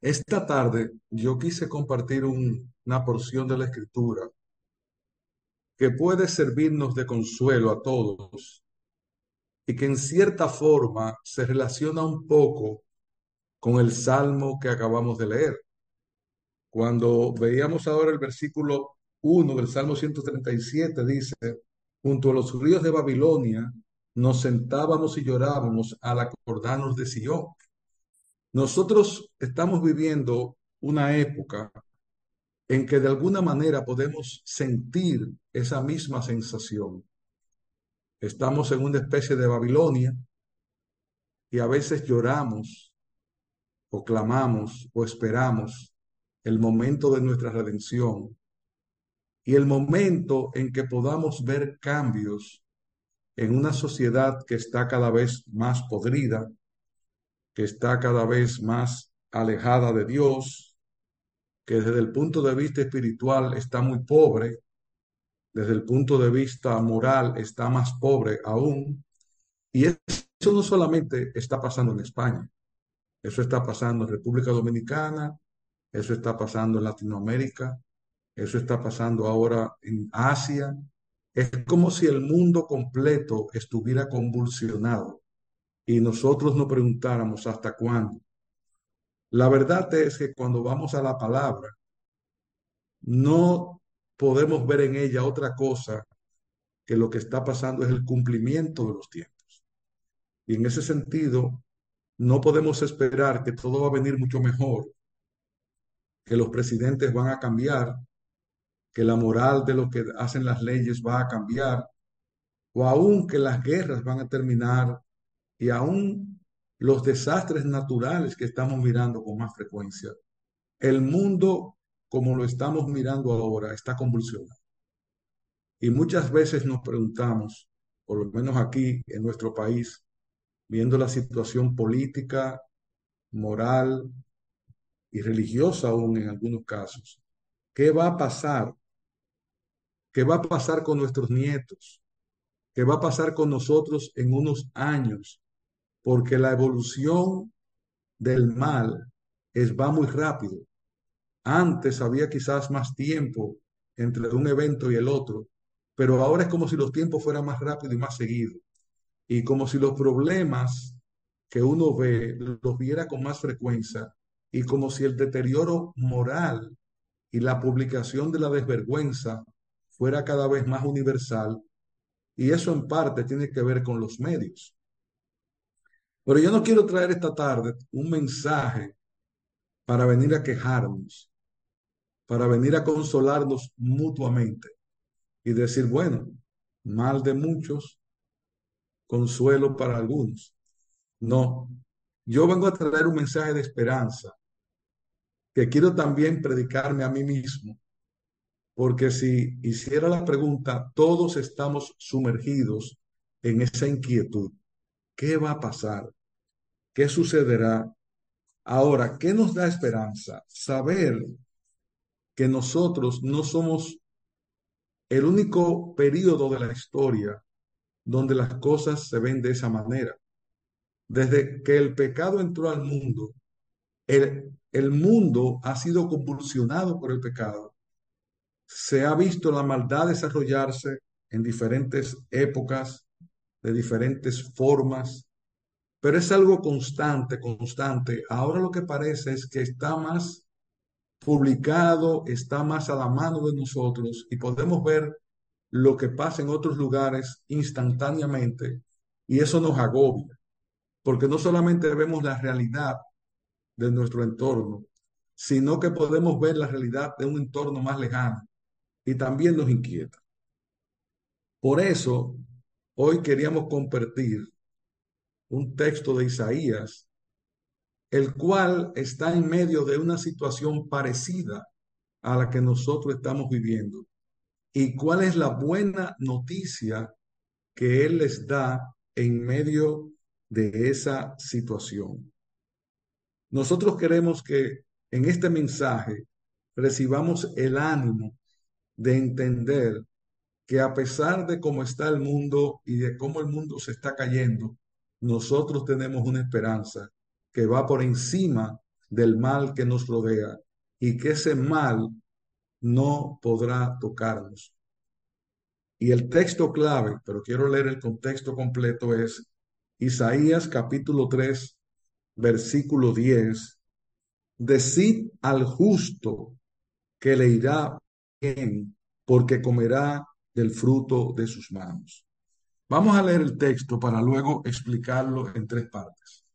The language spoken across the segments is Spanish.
Esta tarde yo quise compartir un- una porción de la escritura que puede servirnos de consuelo a todos y que en cierta forma se relaciona un poco con el salmo que acabamos de leer. Cuando veíamos ahora el versículo uno del Salmo 137 dice, junto a los ríos de Babilonia nos sentábamos y llorábamos al acordarnos de Sion. Nosotros estamos viviendo una época en que de alguna manera podemos sentir esa misma sensación. Estamos en una especie de Babilonia y a veces lloramos o clamamos o esperamos el momento de nuestra redención y el momento en que podamos ver cambios en una sociedad que está cada vez más podrida, que está cada vez más alejada de Dios, que desde el punto de vista espiritual está muy pobre, desde el punto de vista moral está más pobre aún. Y eso no solamente está pasando en España, eso está pasando en República Dominicana, eso está pasando en Latinoamérica, eso está pasando ahora en Asia. Es como si el mundo completo estuviera convulsionado y nosotros nos preguntáramos hasta cuándo. La verdad es que cuando vamos a la palabra, no podemos ver en ella otra cosa que lo que está pasando es el cumplimiento de los tiempos. Y en ese sentido, no podemos esperar que todo va a venir mucho mejor, que los presidentes van a cambiar, que la moral de lo que hacen las leyes va a cambiar, o aún que las guerras van a terminar y aún los desastres naturales que estamos mirando con más frecuencia. El mundo, como lo estamos mirando ahora, está convulsionado. Y muchas veces nos preguntamos, por lo menos aquí en nuestro país, viendo la situación política, moral y religiosa aún en algunos casos, ¿qué va a pasar? ¿Qué va a pasar con nuestros nietos? ¿Qué va a pasar con nosotros en unos años? Porque la evolución del mal es, va muy rápido. Antes había quizás más tiempo entre un evento y el otro, pero ahora es como si los tiempos fueran más rápidos y más seguidos. Y como si los problemas que uno ve los viera con más frecuencia y como si el deterioro moral y la publicación de la desvergüenza fuera cada vez más universal. Y eso en parte tiene que ver con los medios. Pero yo no quiero traer esta tarde un mensaje para venir a quejarnos, para venir a consolarnos mutuamente y decir, bueno, mal de muchos, consuelo para algunos. No, yo vengo a traer un mensaje de esperanza que quiero también predicarme a mí mismo, porque si hiciera la pregunta, todos estamos sumergidos en esa inquietud. ¿Qué va a pasar? ¿Qué sucederá? Ahora, ¿qué nos da esperanza? Saber que nosotros no somos el único periodo de la historia donde las cosas se ven de esa manera. Desde que el pecado entró al mundo, el, el mundo ha sido convulsionado por el pecado. Se ha visto la maldad desarrollarse en diferentes épocas, de diferentes formas, pero es algo constante, constante. Ahora lo que parece es que está más publicado, está más a la mano de nosotros y podemos ver lo que pasa en otros lugares instantáneamente y eso nos agobia, porque no solamente vemos la realidad de nuestro entorno, sino que podemos ver la realidad de un entorno más lejano y también nos inquieta. Por eso, hoy queríamos compartir un texto de Isaías, el cual está en medio de una situación parecida a la que nosotros estamos viviendo. ¿Y cuál es la buena noticia que Él les da en medio de esa situación? Nosotros queremos que en este mensaje recibamos el ánimo de entender que a pesar de cómo está el mundo y de cómo el mundo se está cayendo, nosotros tenemos una esperanza que va por encima del mal que nos rodea y que ese mal no podrá tocarnos. Y el texto clave, pero quiero leer el contexto completo, es Isaías capítulo 3, versículo 10. Decid al justo que le irá bien, porque comerá del fruto de sus manos. Vamos a leer el texto para luego explicarlo en tres partes.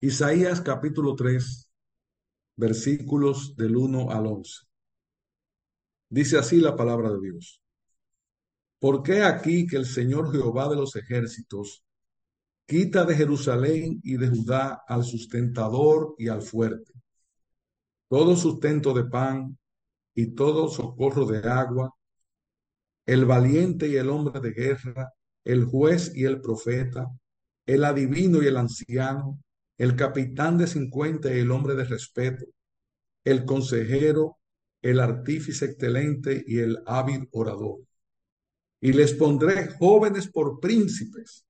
Isaías capítulo 3, versículos del 1 al 11. Dice así la palabra de Dios. ¿Por qué aquí que el Señor Jehová de los ejércitos quita de Jerusalén y de Judá al sustentador y al fuerte? Todo sustento de pan y todo socorro de agua, el valiente y el hombre de guerra, el juez y el profeta, el adivino y el anciano, el capitán de cincuenta y el hombre de respeto, el consejero, el artífice excelente y el hábil orador. Y les pondré jóvenes por príncipes.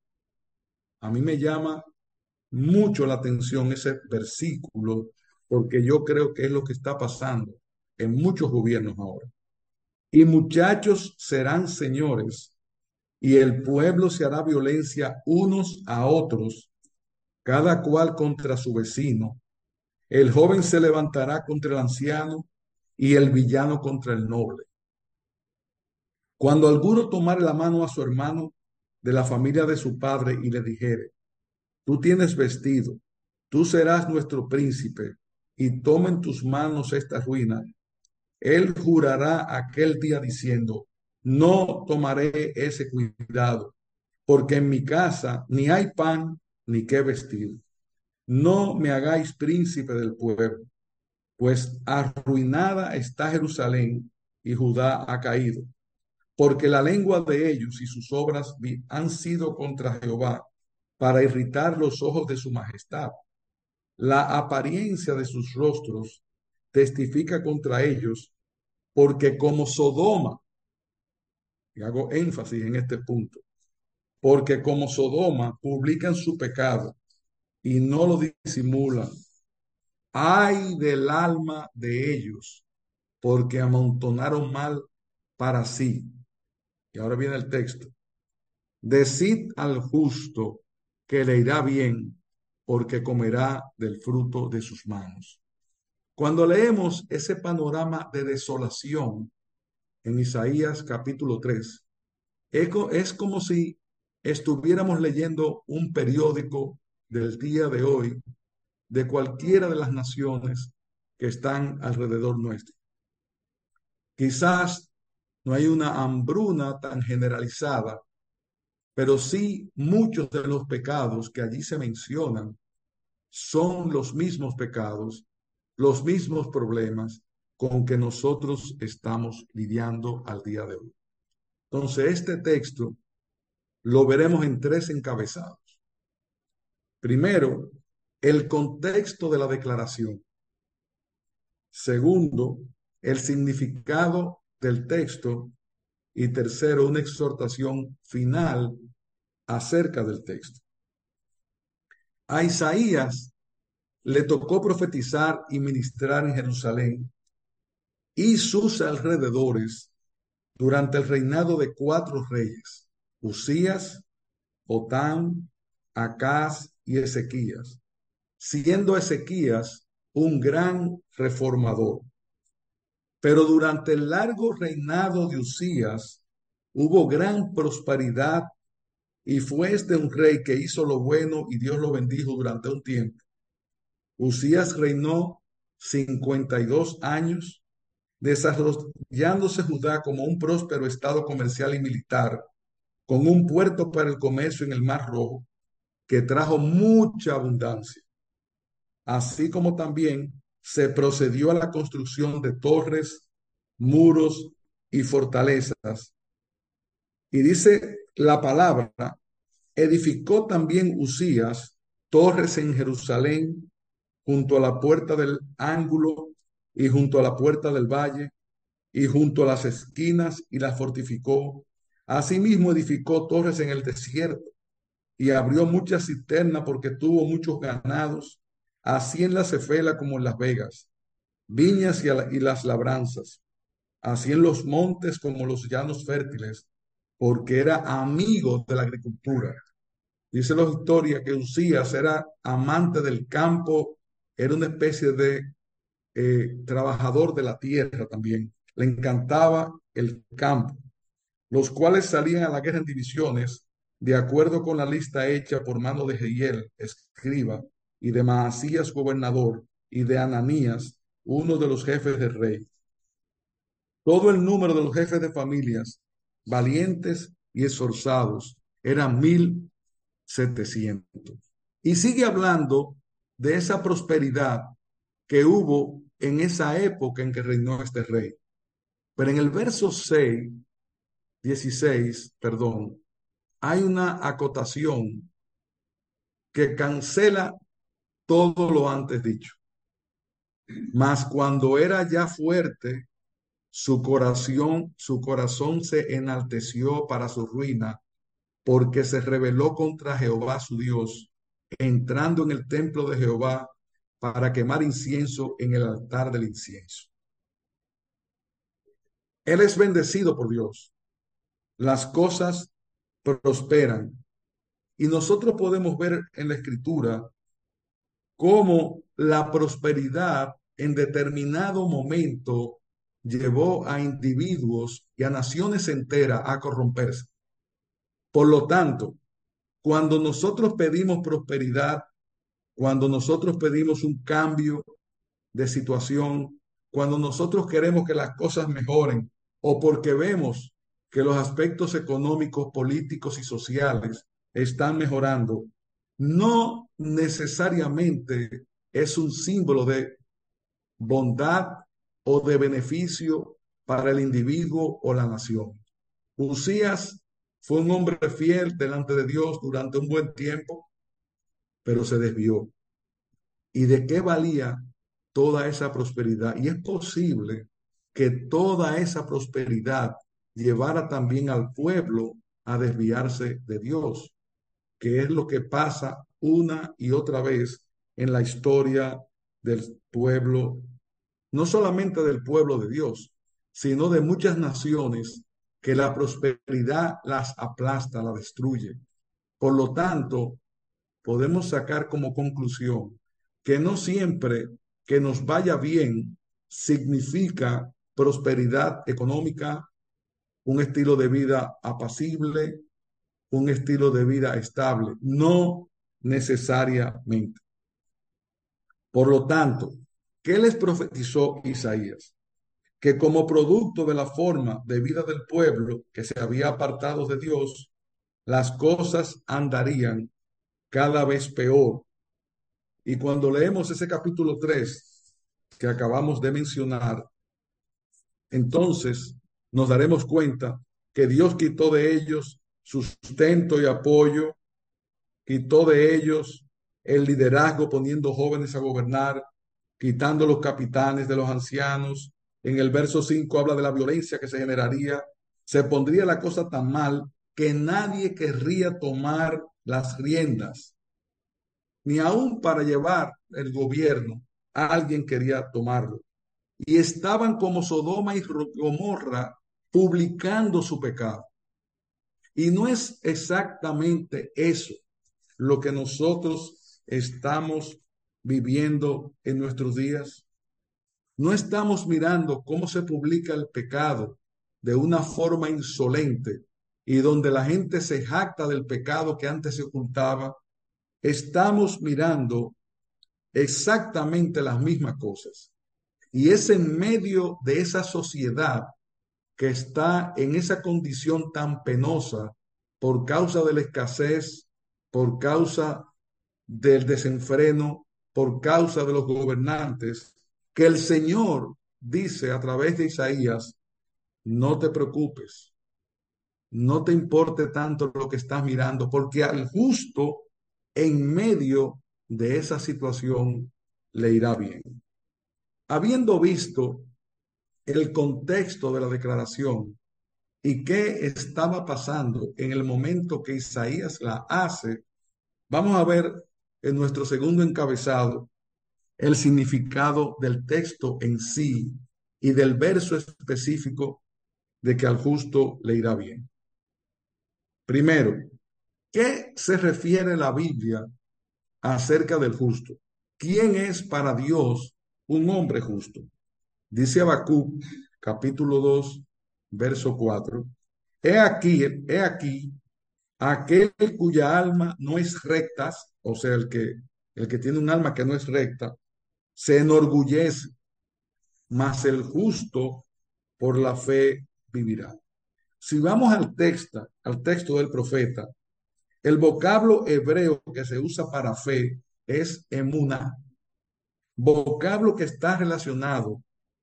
A mí me llama mucho la atención ese versículo porque yo creo que es lo que está pasando en muchos gobiernos ahora. Y muchachos serán señores y el pueblo se hará violencia unos a otros cada cual contra su vecino. El joven se levantará contra el anciano y el villano contra el noble. Cuando alguno tomare la mano a su hermano de la familia de su padre y le dijere, tú tienes vestido, tú serás nuestro príncipe, y toma en tus manos esta ruina, él jurará aquel día diciendo, no tomaré ese cuidado, porque en mi casa ni hay pan ni qué vestir. No me hagáis príncipe del pueblo, pues arruinada está Jerusalén y Judá ha caído, porque la lengua de ellos y sus obras han sido contra Jehová para irritar los ojos de su majestad. La apariencia de sus rostros testifica contra ellos, porque como Sodoma, y hago énfasis en este punto, porque como Sodoma publican su pecado y no lo disimulan. Ay del alma de ellos, porque amontonaron mal para sí. Y ahora viene el texto. Decid al justo que le irá bien, porque comerá del fruto de sus manos. Cuando leemos ese panorama de desolación en Isaías capítulo 3, es como si estuviéramos leyendo un periódico del día de hoy de cualquiera de las naciones que están alrededor nuestro. Quizás no hay una hambruna tan generalizada, pero sí muchos de los pecados que allí se mencionan son los mismos pecados, los mismos problemas con que nosotros estamos lidiando al día de hoy. Entonces, este texto lo veremos en tres encabezados. Primero, el contexto de la declaración. Segundo, el significado del texto. Y tercero, una exhortación final acerca del texto. A Isaías le tocó profetizar y ministrar en Jerusalén y sus alrededores durante el reinado de cuatro reyes Usías, Otán, Acaz y Ezequías, siendo Ezequías un gran reformador. Pero durante el largo reinado de Usías hubo gran prosperidad y fue este un rey que hizo lo bueno y Dios lo bendijo durante un tiempo. Usías reinó 52 años, desarrollándose Judá como un próspero estado comercial y militar con un puerto para el comercio en el Mar Rojo que trajo mucha abundancia, así como también se procedió a la construcción de torres, muros y fortalezas. Y dice la palabra, edificó también Usías torres en Jerusalén junto a la puerta del ángulo y junto a la puerta del valle y junto a las esquinas y las fortificó Asimismo edificó torres en el desierto y abrió muchas cisternas porque tuvo muchos ganados así en la cefela como en las vegas, viñas y, las labranzas, así en los montes como los llanos fértiles, porque era amigo de la agricultura. Dice la historia que Usías era amante del campo, era una especie de eh, trabajador de la tierra también. Le encantaba el campo, los cuales salían a la guerra en divisiones, de acuerdo con la lista hecha por mano de Jehiel, escriba, y de Maasías, gobernador, y de Ananías, uno de los jefes del rey. Todo el número de los jefes de familias, valientes y esforzados, era mil setecientos. Y sigue hablando de esa prosperidad que hubo en esa época en que reinó este rey. Pero en el verso 6, 16, perdón, hay una acotación que cancela todo lo antes dicho. Mas cuando era ya fuerte, su corazón, su corazón se enalteció para su ruina, porque se rebeló contra Jehová su Dios, entrando en el templo de Jehová para quemar incienso en el altar del incienso. Él es bendecido por Dios. Las cosas prosperan. Y nosotros podemos ver en la escritura cómo la prosperidad en determinado momento llevó a individuos y a naciones enteras a corromperse. Por lo tanto, cuando nosotros pedimos prosperidad, cuando nosotros pedimos un cambio de situación, cuando nosotros queremos que las cosas mejoren o porque vemos que los aspectos económicos, políticos y sociales están mejorando, no necesariamente es un símbolo de bondad o de beneficio para el individuo o la nación. Usías fue un hombre fiel delante de Dios durante un buen tiempo, pero se desvió. ¿Y de qué valía toda esa prosperidad? Y es posible que toda esa prosperidad llevara también al pueblo a desviarse de Dios, que es lo que pasa una y otra vez en la historia del pueblo, no solamente del pueblo de Dios, sino de muchas naciones que la prosperidad las aplasta, la destruye. Por lo tanto, podemos sacar como conclusión que no siempre que nos vaya bien significa prosperidad económica, un estilo de vida apacible, un estilo de vida estable. No necesariamente. Por lo tanto, ¿qué les profetizó Isaías? Que como producto de la forma de vida del pueblo que se había apartado de Dios, las cosas andarían cada vez peor. Y cuando leemos ese capítulo 3 que acabamos de mencionar, entonces nos daremos cuenta que Dios quitó de ellos sustento y apoyo, quitó de ellos el liderazgo poniendo jóvenes a gobernar, quitando los capitanes de los ancianos. En el verso 5 habla de la violencia que se generaría. Se pondría la cosa tan mal que nadie querría tomar las riendas, ni aún para llevar el gobierno, alguien quería tomarlo. Y estaban como Sodoma y Gomorra publicando su pecado. Y no es exactamente eso lo que nosotros estamos viviendo en nuestros días. No estamos mirando cómo se publica el pecado de una forma insolente y donde la gente se jacta del pecado que antes se ocultaba, estamos mirando exactamente las mismas cosas. Y es en medio de esa sociedad que está en esa condición tan penosa por causa de la escasez, por causa del desenfreno, por causa de los gobernantes, que el Señor dice a través de Isaías, no te preocupes, no te importe tanto lo que estás mirando, porque al justo en medio de esa situación le irá bien. Habiendo visto el contexto de la declaración y qué estaba pasando en el momento que Isaías la hace, vamos a ver en nuestro segundo encabezado el significado del texto en sí y del verso específico de que al justo le irá bien. Primero, ¿qué se refiere la Biblia acerca del justo? ¿Quién es para Dios un hombre justo? Dice Habacuc, capítulo 2, verso 4. He aquí, he aquí, aquel cuya alma no es recta, o sea, el que, el que tiene un alma que no es recta, se enorgullece, mas el justo por la fe vivirá. Si vamos al texto, al texto del profeta, el vocablo hebreo que se usa para fe es emuna, vocablo que está relacionado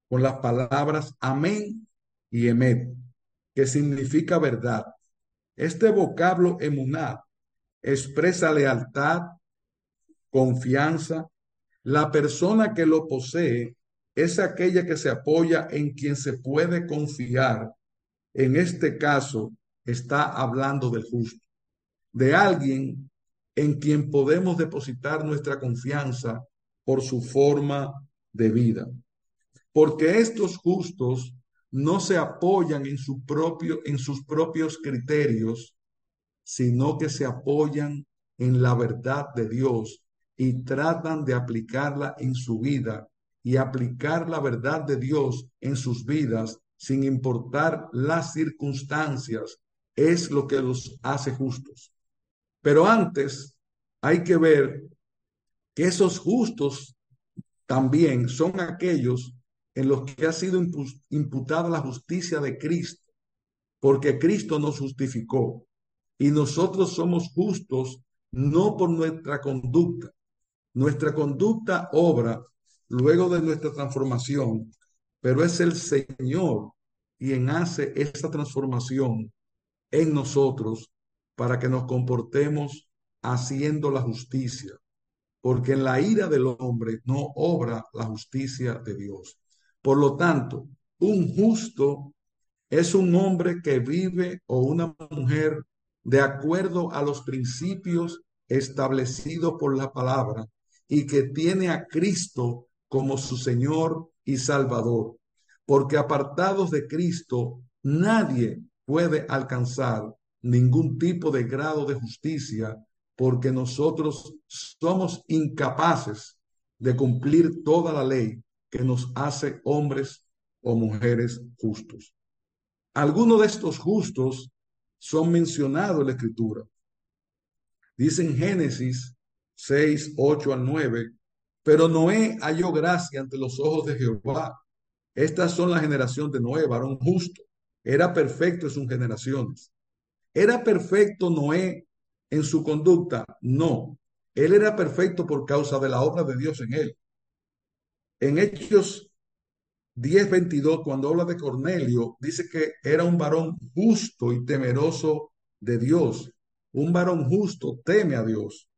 con las palabras amén y emet, que significa verdad. Este vocablo emuná expresa lealtad, confianza. La persona que lo posee es aquella que se apoya en quien se puede confiar. En este caso, está hablando del justo, de alguien en quien podemos depositar nuestra confianza por su forma de vida. Porque estos justos no se apoyan en, su propio, en sus propios criterios, sino que se apoyan en la verdad de Dios y tratan de aplicarla en su vida y aplicar la verdad de Dios en sus vidas sin importar las circunstancias es lo que los hace justos. Pero antes hay que ver que esos justos también son aquellos en los que ha sido imputada la justicia de Cristo, porque Cristo nos justificó y nosotros somos justos no por nuestra conducta. Nuestra conducta obra luego de nuestra transformación, pero es el Señor quien hace esa transformación en nosotros para que nos comportemos haciendo la justicia, porque en la ira del hombre no obra la justicia de Dios. Por lo tanto, un justo es un hombre que vive o una mujer de acuerdo a los principios establecidos por la palabra y que tiene a Cristo como su Señor y Salvador. Porque apartados de Cristo, nadie puede alcanzar ningún tipo de grado de justicia porque nosotros somos incapaces de cumplir toda la ley que nos hace hombres o mujeres justos. Algunos de estos justos son mencionados en la Escritura. Dice en Génesis 6, 8 al 9, pero Noé halló gracia ante los ojos de Jehová. Estas son la generación de Noé, varón justo. Era perfecto en sus generaciones. ¿Era perfecto Noé en su conducta? No. Él era perfecto por causa de la obra de Dios en él. En Hechos 10:22, cuando habla de Cornelio, dice que era un varón justo y temeroso de Dios. Un varón justo teme a Dios.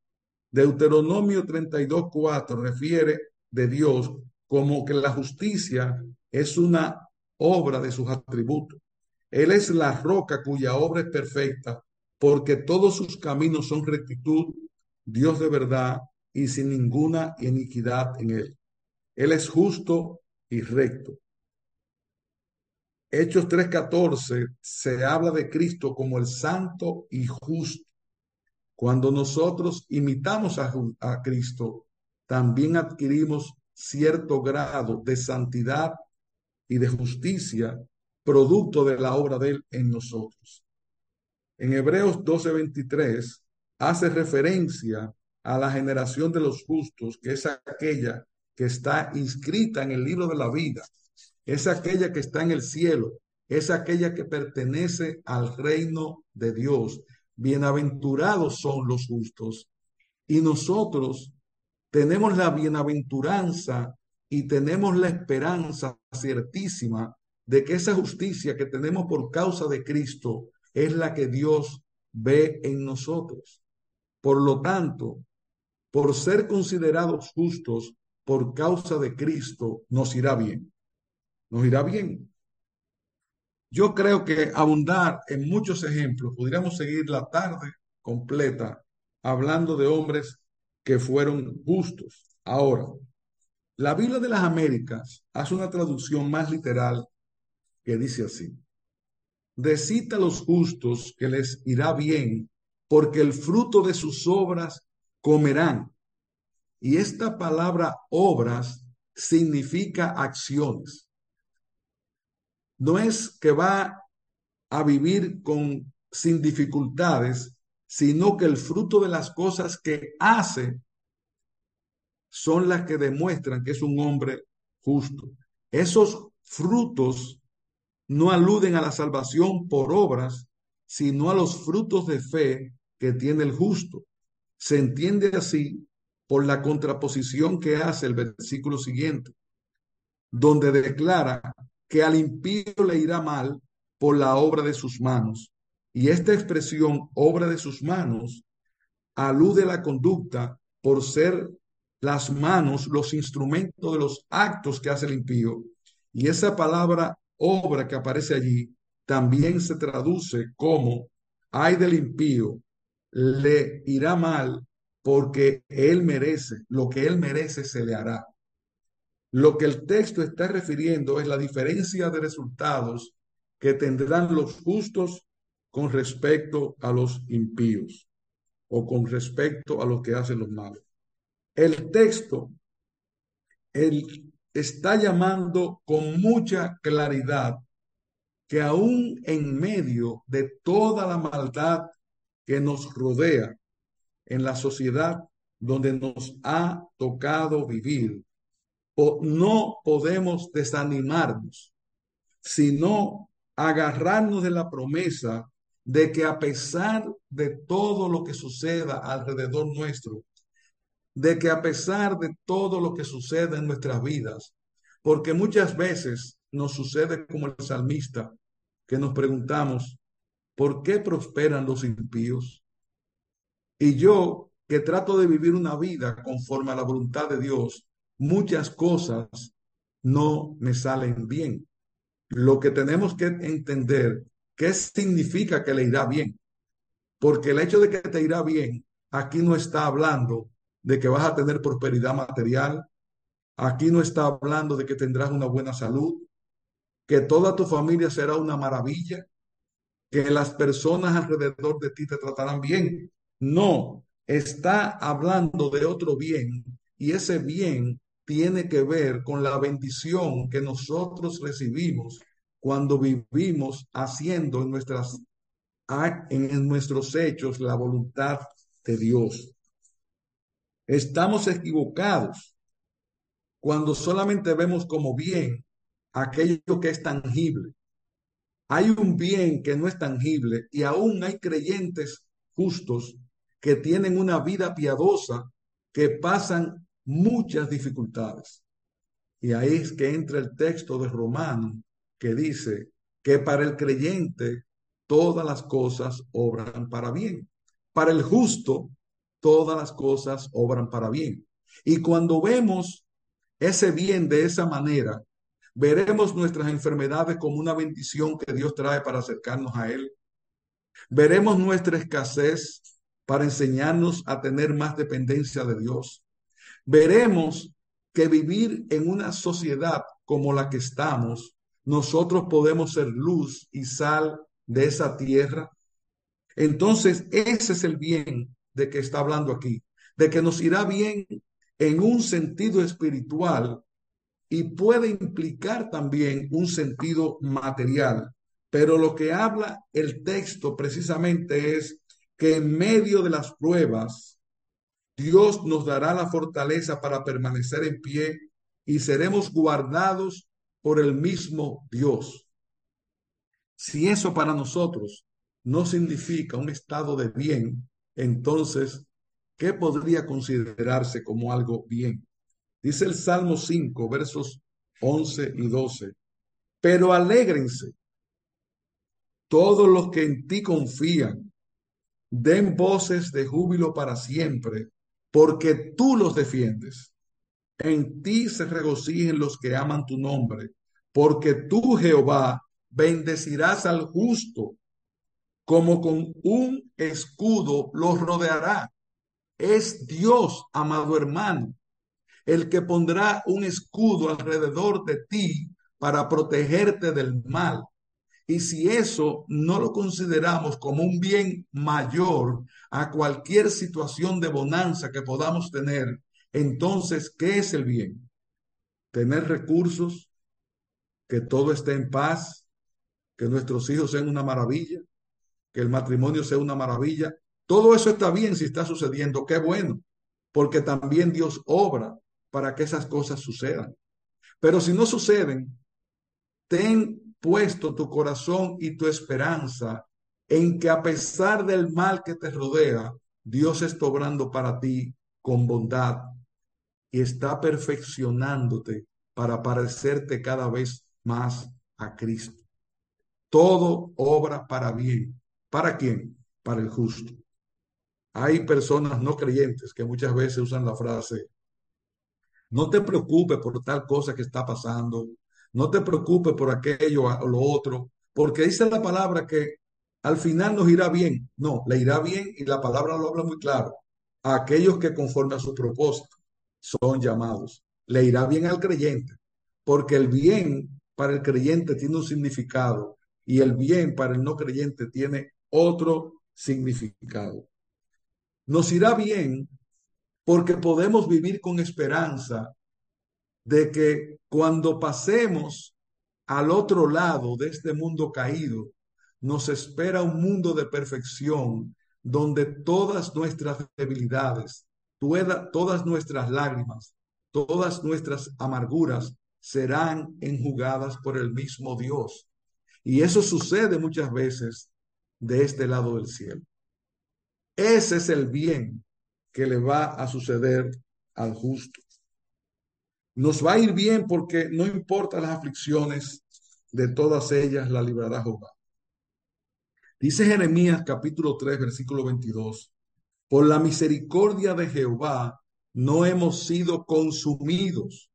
Deuteronomio 32:4 refiere de Dios como que la justicia es una obra de sus atributos. Él es la roca cuya obra es perfecta, porque todos sus caminos son rectitud, Dios de verdad y sin ninguna iniquidad en él. Él es justo y recto. Hechos 3:14 se habla de Cristo como el santo y justo. Cuando nosotros imitamos a, a, Cristo, también adquirimos cierto grado de santidad y de justicia, producto de la obra de Él en nosotros. En Hebreos 12:23 hace referencia a la generación de los justos, que es aquella que está inscrita en el libro de la vida, es aquella que está en el cielo, es aquella que pertenece al reino de Dios. Bienaventurados son los justos. Y nosotros tenemos la bienaventuranza y tenemos la esperanza ciertísima de que esa justicia que tenemos por causa de Cristo es la que Dios ve en nosotros. Por lo tanto, por ser considerados justos, por causa de Cristo nos irá bien. Nos irá bien. Yo creo que abundar en muchos ejemplos, podríamos seguir la tarde completa hablando de hombres que fueron justos. Ahora, La Biblia de las Américas hace una traducción más literal que dice así. Decita a los justos que les irá bien, porque el fruto de sus obras comerán. Y esta palabra obras significa acciones. No es que va a vivir con sin dificultades, sino que el fruto de las cosas que hace son las que demuestran que es un hombre justo. Esos frutos no aluden a la salvación por obras, sino a los frutos de fe que tiene el justo. Se entiende así por la contraposición que hace el versículo siguiente, donde declara que al impío le irá mal por la obra de sus manos. Y esta expresión, obra de sus manos, alude a la conducta por ser las manos los instrumentos de los actos que hace el impío. Y esa palabra obra que aparece allí también se traduce como ay del impío, le irá mal porque él merece, lo que él merece se le hará. Lo que el texto está refiriendo es la diferencia de resultados que tendrán los justos con respecto a los impíos o con respecto a lo que hacen los malos. El texto él está llamando con mucha claridad que aún en medio de toda la maldad que nos rodea en la sociedad donde nos ha tocado vivir, no podemos desanimarnos, sino agarrarnos de la promesa de que a pesar de todo lo que suceda alrededor nuestro, de que a pesar de todo lo que sucede en nuestras vidas, porque muchas veces nos sucede como el salmista, que nos preguntamos, ¿por qué prosperan los impíos? Y yo, que trato de vivir una vida conforme a la voluntad de Dios, muchas cosas no me salen bien. Lo que tenemos que entender, ¿qué significa que le irá bien? Porque el hecho de que te irá bien, aquí no está hablando de que vas a tener prosperidad material, aquí no está hablando de que tendrás una buena salud, que toda tu familia será una maravilla, que las personas alrededor de ti te tratarán bien. No, está hablando de otro bien y ese bien tiene que ver con la bendición que nosotros recibimos cuando vivimos haciendo en, nuestras, en nuestros hechos la voluntad de Dios. Estamos equivocados cuando solamente vemos como bien aquello que es tangible. Hay un bien que no es tangible y aún hay creyentes justos que tienen una vida piadosa que pasan muchas dificultades. Y ahí es que entra el texto de Romano que dice que para el creyente todas las cosas obran para bien. Para el justo todas las cosas obran para bien. Y cuando vemos ese bien de esa manera, veremos nuestras enfermedades como una bendición que Dios trae para acercarnos a Él. Veremos nuestra escasez para enseñarnos a tener más dependencia de Dios. Veremos que vivir en una sociedad como la que estamos, nosotros podemos ser luz y sal de esa tierra. Entonces, ese es el bien de que está hablando aquí, de que nos irá bien en un sentido espiritual y puede implicar también un sentido material. Pero lo que habla el texto precisamente es que en medio de las pruebas, Dios nos dará la fortaleza para permanecer en pie y seremos guardados por el mismo Dios. Si eso para nosotros no significa un estado de bien, entonces, ¿qué podría considerarse como algo bien? Dice el Salmo 5, versos 11 y 12. Pero alégrense todos los que en ti confían, den voces de júbilo para siempre, porque tú los defiendes. En ti se regocijen los que aman tu nombre, porque tú, Jehová, bendecirás al justo, como con un escudo los rodeará. Es Dios, amado hermano, el que pondrá un escudo alrededor de ti para protegerte del mal. Y si eso no lo consideramos como un bien mayor a cualquier situación de bonanza que podamos tener, entonces, ¿qué es el bien? Tener recursos, que todo esté en paz, que nuestros hijos sean una maravilla, que el matrimonio sea una maravilla. Todo eso está bien si está sucediendo, qué bueno, porque también Dios obra para que esas cosas sucedan. Pero si no suceden, ten puesto tu corazón y tu esperanza en que a pesar del mal que te rodea, Dios está obrando para ti con bondad y está perfeccionándote para parecerte cada vez más a Cristo. Todo obra para bien. ¿Para quién? Para el justo. Hay personas no creyentes que muchas veces usan la frase, no te preocupes por tal cosa que está pasando, no te preocupes por aquello o lo otro, porque dice la palabra que al final nos irá bien. No, le irá bien y la palabra lo habla muy claro. A aquellos que conforme a su propósito son llamados. Le irá bien al creyente, porque el bien para el creyente tiene un significado y el bien para el no creyente tiene otro significado. Nos irá bien porque podemos vivir con esperanza de que cuando pasemos al otro lado de este mundo caído, nos espera un mundo de perfección donde todas nuestras debilidades, todas nuestras lágrimas, todas nuestras amarguras serán enjugadas por el mismo Dios. Y eso sucede muchas veces de este lado del cielo. Ese es el bien que le va a suceder al justo. Nos va a ir bien porque no importa las aflicciones, de todas ellas la librará Jehová. Dice Jeremías capítulo 3, versículo 22, por la misericordia de Jehová no hemos sido consumidos,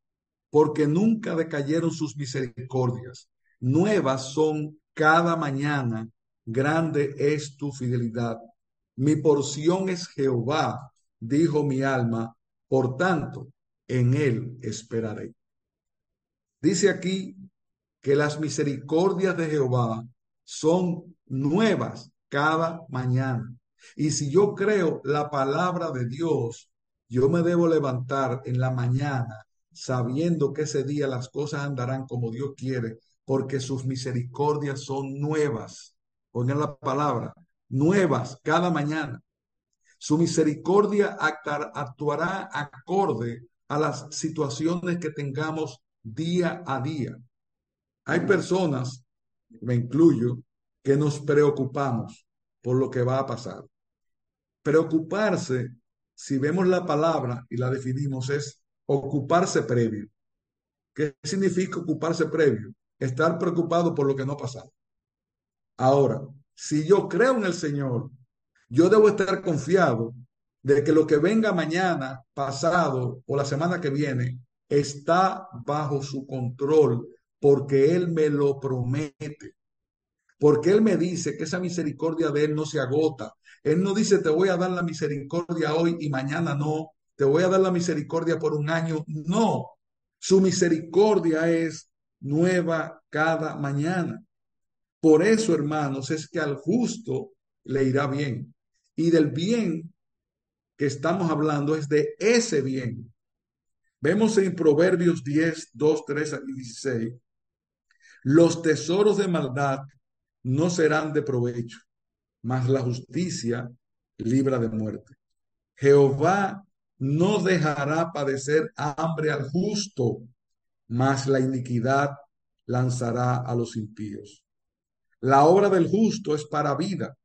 porque nunca decayeron sus misericordias. Nuevas son cada mañana, grande es tu fidelidad. Mi porción es Jehová, dijo mi alma, por tanto, en él esperaré. Dice aquí que las misericordias de Jehová son nuevas cada mañana. Y si yo creo la palabra de Dios, yo me debo levantar en la mañana sabiendo que ese día las cosas andarán como Dios quiere, porque sus misericordias son nuevas. Pongan la palabra, nuevas cada mañana. Su misericordia actuará acorde a las situaciones que tengamos día a día. Hay personas, me incluyo, que nos preocupamos por lo que va a pasar. Preocuparse, si vemos la palabra y la definimos, es ocuparse previo. ¿Qué significa ocuparse previo? Estar preocupado por lo que no ha pasado. Ahora, si yo creo en el Señor, yo debo estar confiado de que lo que venga mañana, pasado o la semana que viene está bajo su control porque Él me lo promete. Porque Él me dice que esa misericordia de Él no se agota. Él no dice te voy a dar la misericordia hoy y mañana no te voy a dar la misericordia por un año. No, su misericordia es nueva cada mañana. Por eso, hermanos, es que al justo le irá bien. Y del bien que estamos hablando es de ese bien. Vemos en Proverbios 10, 2, 3 y 16. Los tesoros de maldad no serán de provecho, mas la justicia libra de muerte. Jehová no dejará padecer hambre al justo, mas la iniquidad lanzará a los impíos. La obra del justo es para vida,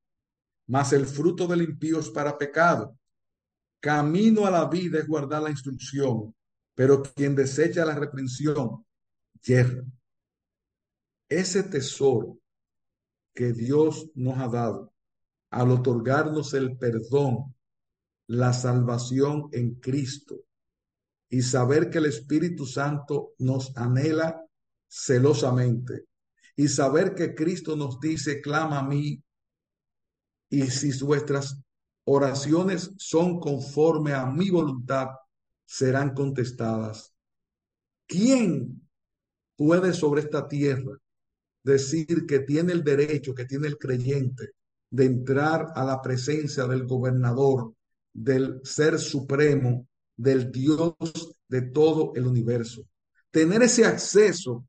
mas el fruto del impío es para pecado. Camino a la vida es guardar la instrucción, pero quien desecha la reprensión, yerra. Ese tesoro que Dios nos ha dado al otorgarnos el perdón la salvación en Cristo y saber que el Espíritu Santo nos anhela celosamente y saber que Cristo nos dice, clama a mí y si vuestras oraciones son conforme a mi voluntad, serán contestadas. ¿Quién puede sobre esta tierra decir que tiene el derecho, que tiene el creyente de entrar a la presencia del gobernador, del ser supremo, del Dios de todo el universo? Tener ese acceso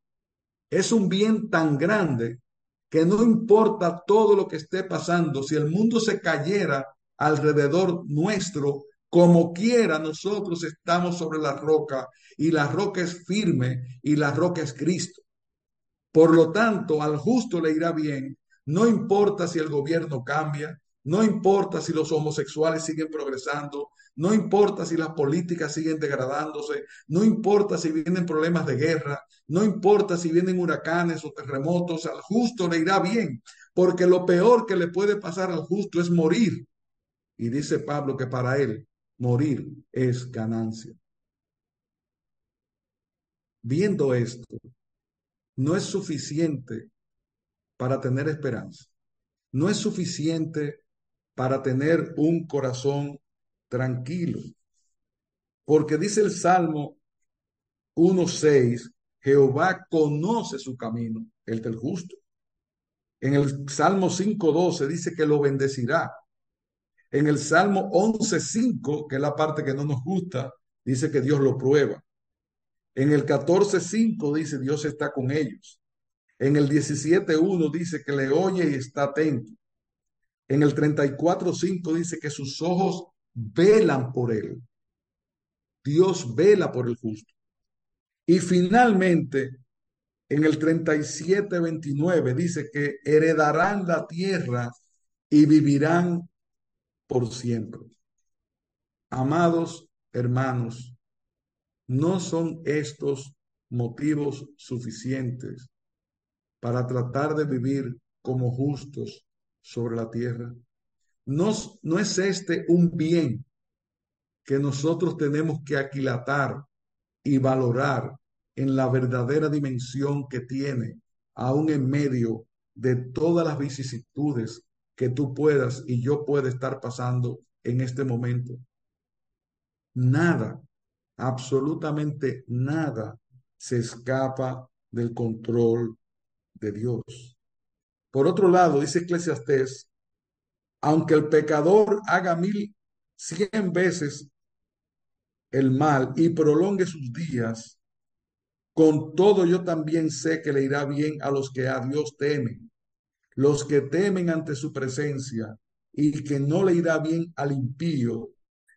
es un bien tan grande que no importa todo lo que esté pasando, si el mundo se cayera alrededor nuestro, como quiera, nosotros estamos sobre la roca y la roca es firme y la roca es Cristo. Por lo tanto, al justo le irá bien, no importa si el gobierno cambia, no importa si los homosexuales siguen progresando, no importa si las políticas siguen degradándose, no importa si vienen problemas de guerra, no importa si vienen huracanes o terremotos, al justo le irá bien, porque lo peor que le puede pasar al justo es morir. Y dice Pablo que para él morir es ganancia. Viendo esto, no es suficiente para tener esperanza. No es suficiente para tener un corazón tranquilo. Porque dice el Salmo 1.6, Jehová conoce su camino, el del justo. En el Salmo 5.12 dice que lo bendecirá. En el Salmo 11.5, que es la parte que no nos gusta, dice que Dios lo prueba. En el 14.5 dice Dios está con ellos. En el 17.1 dice que le oye y está atento. En el 34.5 dice que sus ojos velan por él. Dios vela por el justo. Y finalmente, en el 37.29 dice que heredarán la tierra y vivirán por siempre. Amados hermanos, no son estos motivos suficientes para tratar de vivir como justos sobre la tierra. No, no es este un bien que nosotros tenemos que aquilatar y valorar en la verdadera dimensión que tiene, aún en medio de todas las vicisitudes que tú puedas y yo pueda estar pasando en este momento. Nada, absolutamente nada se escapa del control de Dios. Por otro lado, dice Eclesiastés, aunque el pecador haga mil, cien veces el mal y prolongue sus días, con todo yo también sé que le irá bien a los que a Dios temen, los que temen ante su presencia, y que no le irá bien al impío,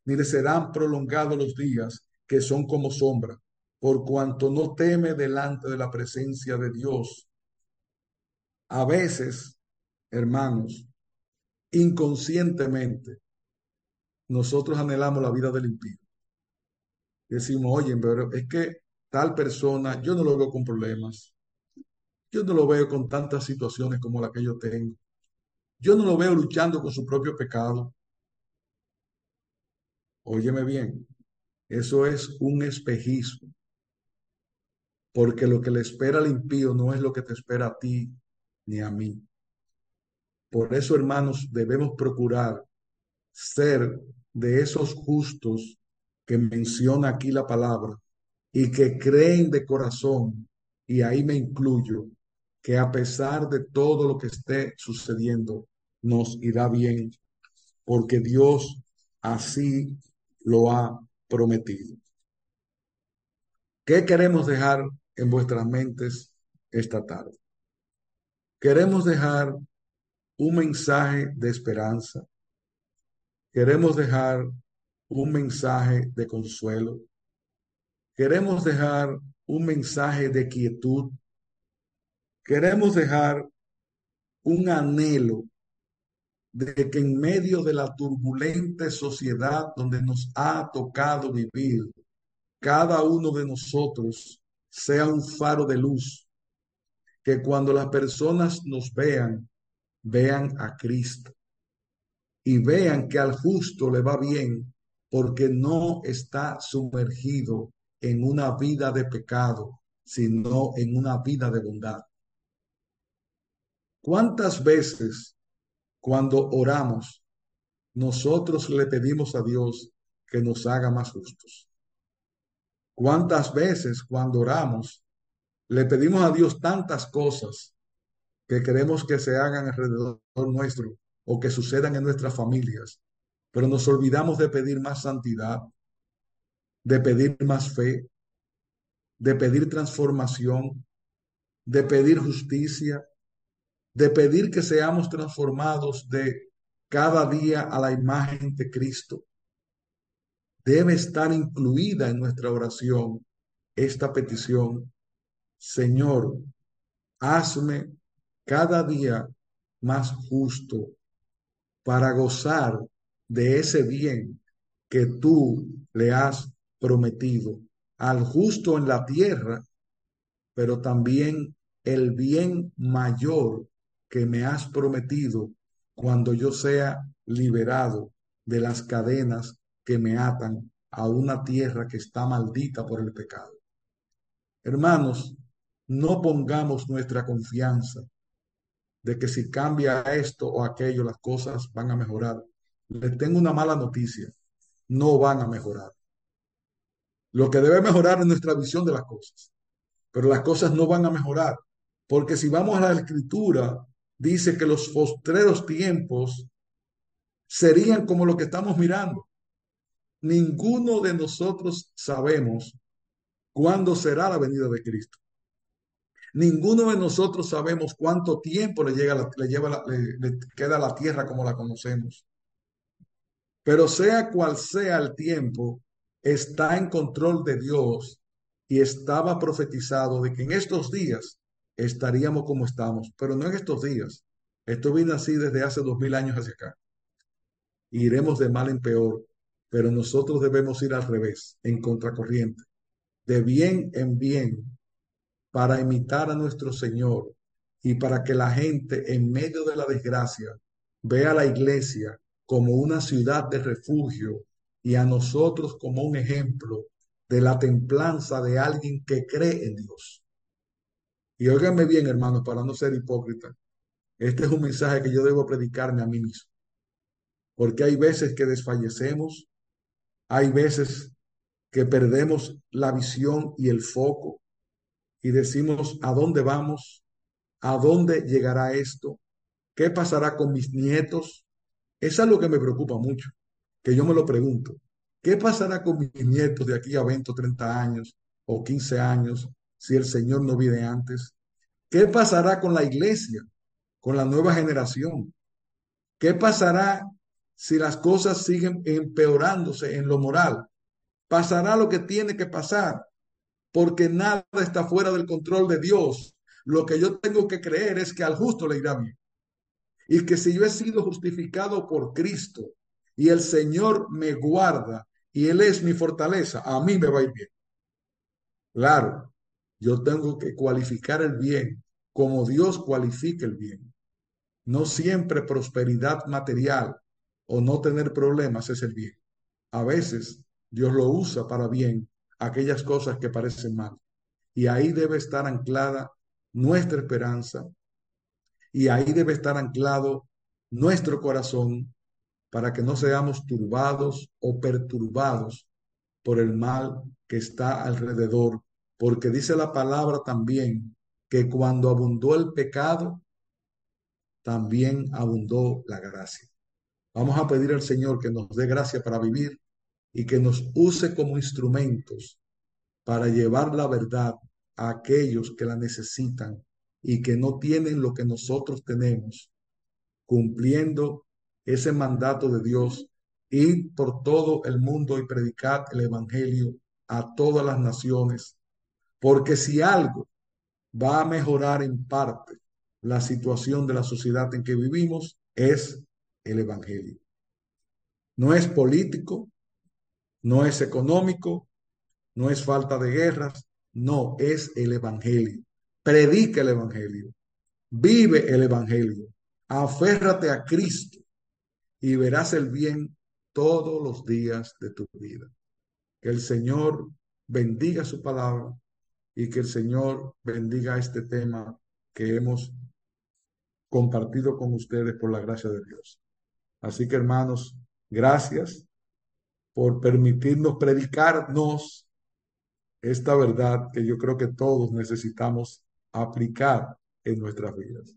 ni le serán prolongados los días que son como sombra, por cuanto no teme delante de la presencia de Dios. A veces, hermanos, inconscientemente, nosotros anhelamos la vida del impío. Decimos, oye, pero es que tal persona, yo no lo veo con problemas. Yo no lo veo con tantas situaciones como la que yo tengo. Yo no lo veo luchando con su propio pecado. Óyeme bien, eso es un espejismo. Porque lo que le espera al impío no es lo que te espera a ti ni a mí. Por eso, hermanos, debemos procurar ser de esos justos que menciona aquí la palabra y que creen de corazón, y ahí me incluyo, que a pesar de todo lo que esté sucediendo, nos irá bien, porque Dios así lo ha prometido. ¿Qué queremos dejar en vuestras mentes esta tarde? Queremos dejar un mensaje de esperanza. Queremos dejar un mensaje de consuelo. Queremos dejar un mensaje de quietud. Queremos dejar un anhelo de que en medio de la turbulente sociedad donde nos ha tocado vivir, cada uno de nosotros sea un faro de luz que cuando las personas nos vean, vean a Cristo y vean que al justo le va bien porque no está sumergido en una vida de pecado, sino en una vida de bondad. ¿Cuántas veces cuando oramos nosotros le pedimos a Dios que nos haga más justos? ¿Cuántas veces cuando oramos le pedimos a Dios tantas cosas que queremos que se hagan alrededor nuestro o que sucedan en nuestras familias, pero nos olvidamos de pedir más santidad, de pedir más fe, de pedir transformación, de pedir justicia, de pedir que seamos transformados de cada día a la imagen de Cristo. Debe estar incluida en nuestra oración esta petición. Señor, hazme cada día más justo para gozar de ese bien que tú le has prometido al justo en la tierra, pero también el bien mayor que me has prometido cuando yo sea liberado de las cadenas que me atan a una tierra que está maldita por el pecado. Hermanos, no pongamos nuestra confianza de que si cambia esto o aquello, las cosas van a mejorar. Les tengo una mala noticia, no van a mejorar. Lo que debe mejorar es nuestra visión de las cosas, pero las cosas no van a mejorar, porque si vamos a la escritura, dice que los postreros tiempos serían como lo que estamos mirando. Ninguno de nosotros sabemos cuándo será la venida de Cristo. Ninguno de nosotros sabemos cuánto tiempo le, llega le, lleva le, queda la tierra como la conocemos. Pero sea cual sea el tiempo, está en control de Dios y estaba profetizado de que en estos días estaríamos como estamos, pero no en estos días. Esto viene así desde hace dos mil años hacia acá. Iremos de mal en peor, pero nosotros debemos ir al revés, en contracorriente, de bien en bien, para imitar a nuestro Señor y para que la gente en medio de la desgracia vea la iglesia como una ciudad de refugio y a nosotros como un ejemplo de la templanza de alguien que cree en Dios. Y óiganme bien, hermanos, para no ser hipócrita. Este es un mensaje que yo debo predicarme a mí mismo. Porque hay veces que desfallecemos, hay veces que perdemos la visión y el foco y decimos, ¿a dónde vamos? ¿A dónde llegará esto? ¿Qué pasará con mis nietos? Es algo que me preocupa mucho, que yo me lo pregunto. ¿Qué pasará con mis nietos de aquí a 20 o 30 años o 15 años si el Señor no viene antes? ¿Qué pasará con la iglesia, con la nueva generación? ¿Qué pasará si las cosas siguen empeorándose en lo moral? Pasará lo que tiene que pasar, porque nada está fuera del control de Dios. Lo que yo tengo que creer es que al justo le irá bien. Y que si yo he sido justificado por Cristo y el Señor me guarda y Él es mi fortaleza, a mí me va a ir bien. Claro, yo tengo que cualificar el bien como Dios cualifica el bien. No siempre prosperidad material o no tener problemas es el bien. A veces Dios lo usa para bien aquellas cosas que parecen mal. Y ahí debe estar anclada nuestra esperanza y ahí debe estar anclado nuestro corazón para que no seamos turbados o perturbados por el mal que está alrededor porque dice la palabra también que cuando abundó el pecado, también abundó la gracia. Vamos a pedir al Señor que nos dé gracia para vivir y que nos use como instrumentos para llevar la verdad a aquellos que la necesitan y que no tienen lo que nosotros tenemos, cumpliendo ese mandato de Dios, ir por todo el mundo y predicar el Evangelio a todas las naciones porque si algo va a mejorar en parte la situación de la sociedad en que vivimos, es el Evangelio. No es político, no es económico, no es falta de guerras, no, es el Evangelio. Predica el Evangelio, vive el Evangelio, aférrate a Cristo y verás el bien todos los días de tu vida. Que el Señor bendiga su palabra y que el Señor bendiga este tema que hemos compartido con ustedes por la gracia de Dios. Así que hermanos, gracias por permitirnos predicarnos esta verdad que yo creo que todos necesitamos aplicar en nuestras vidas.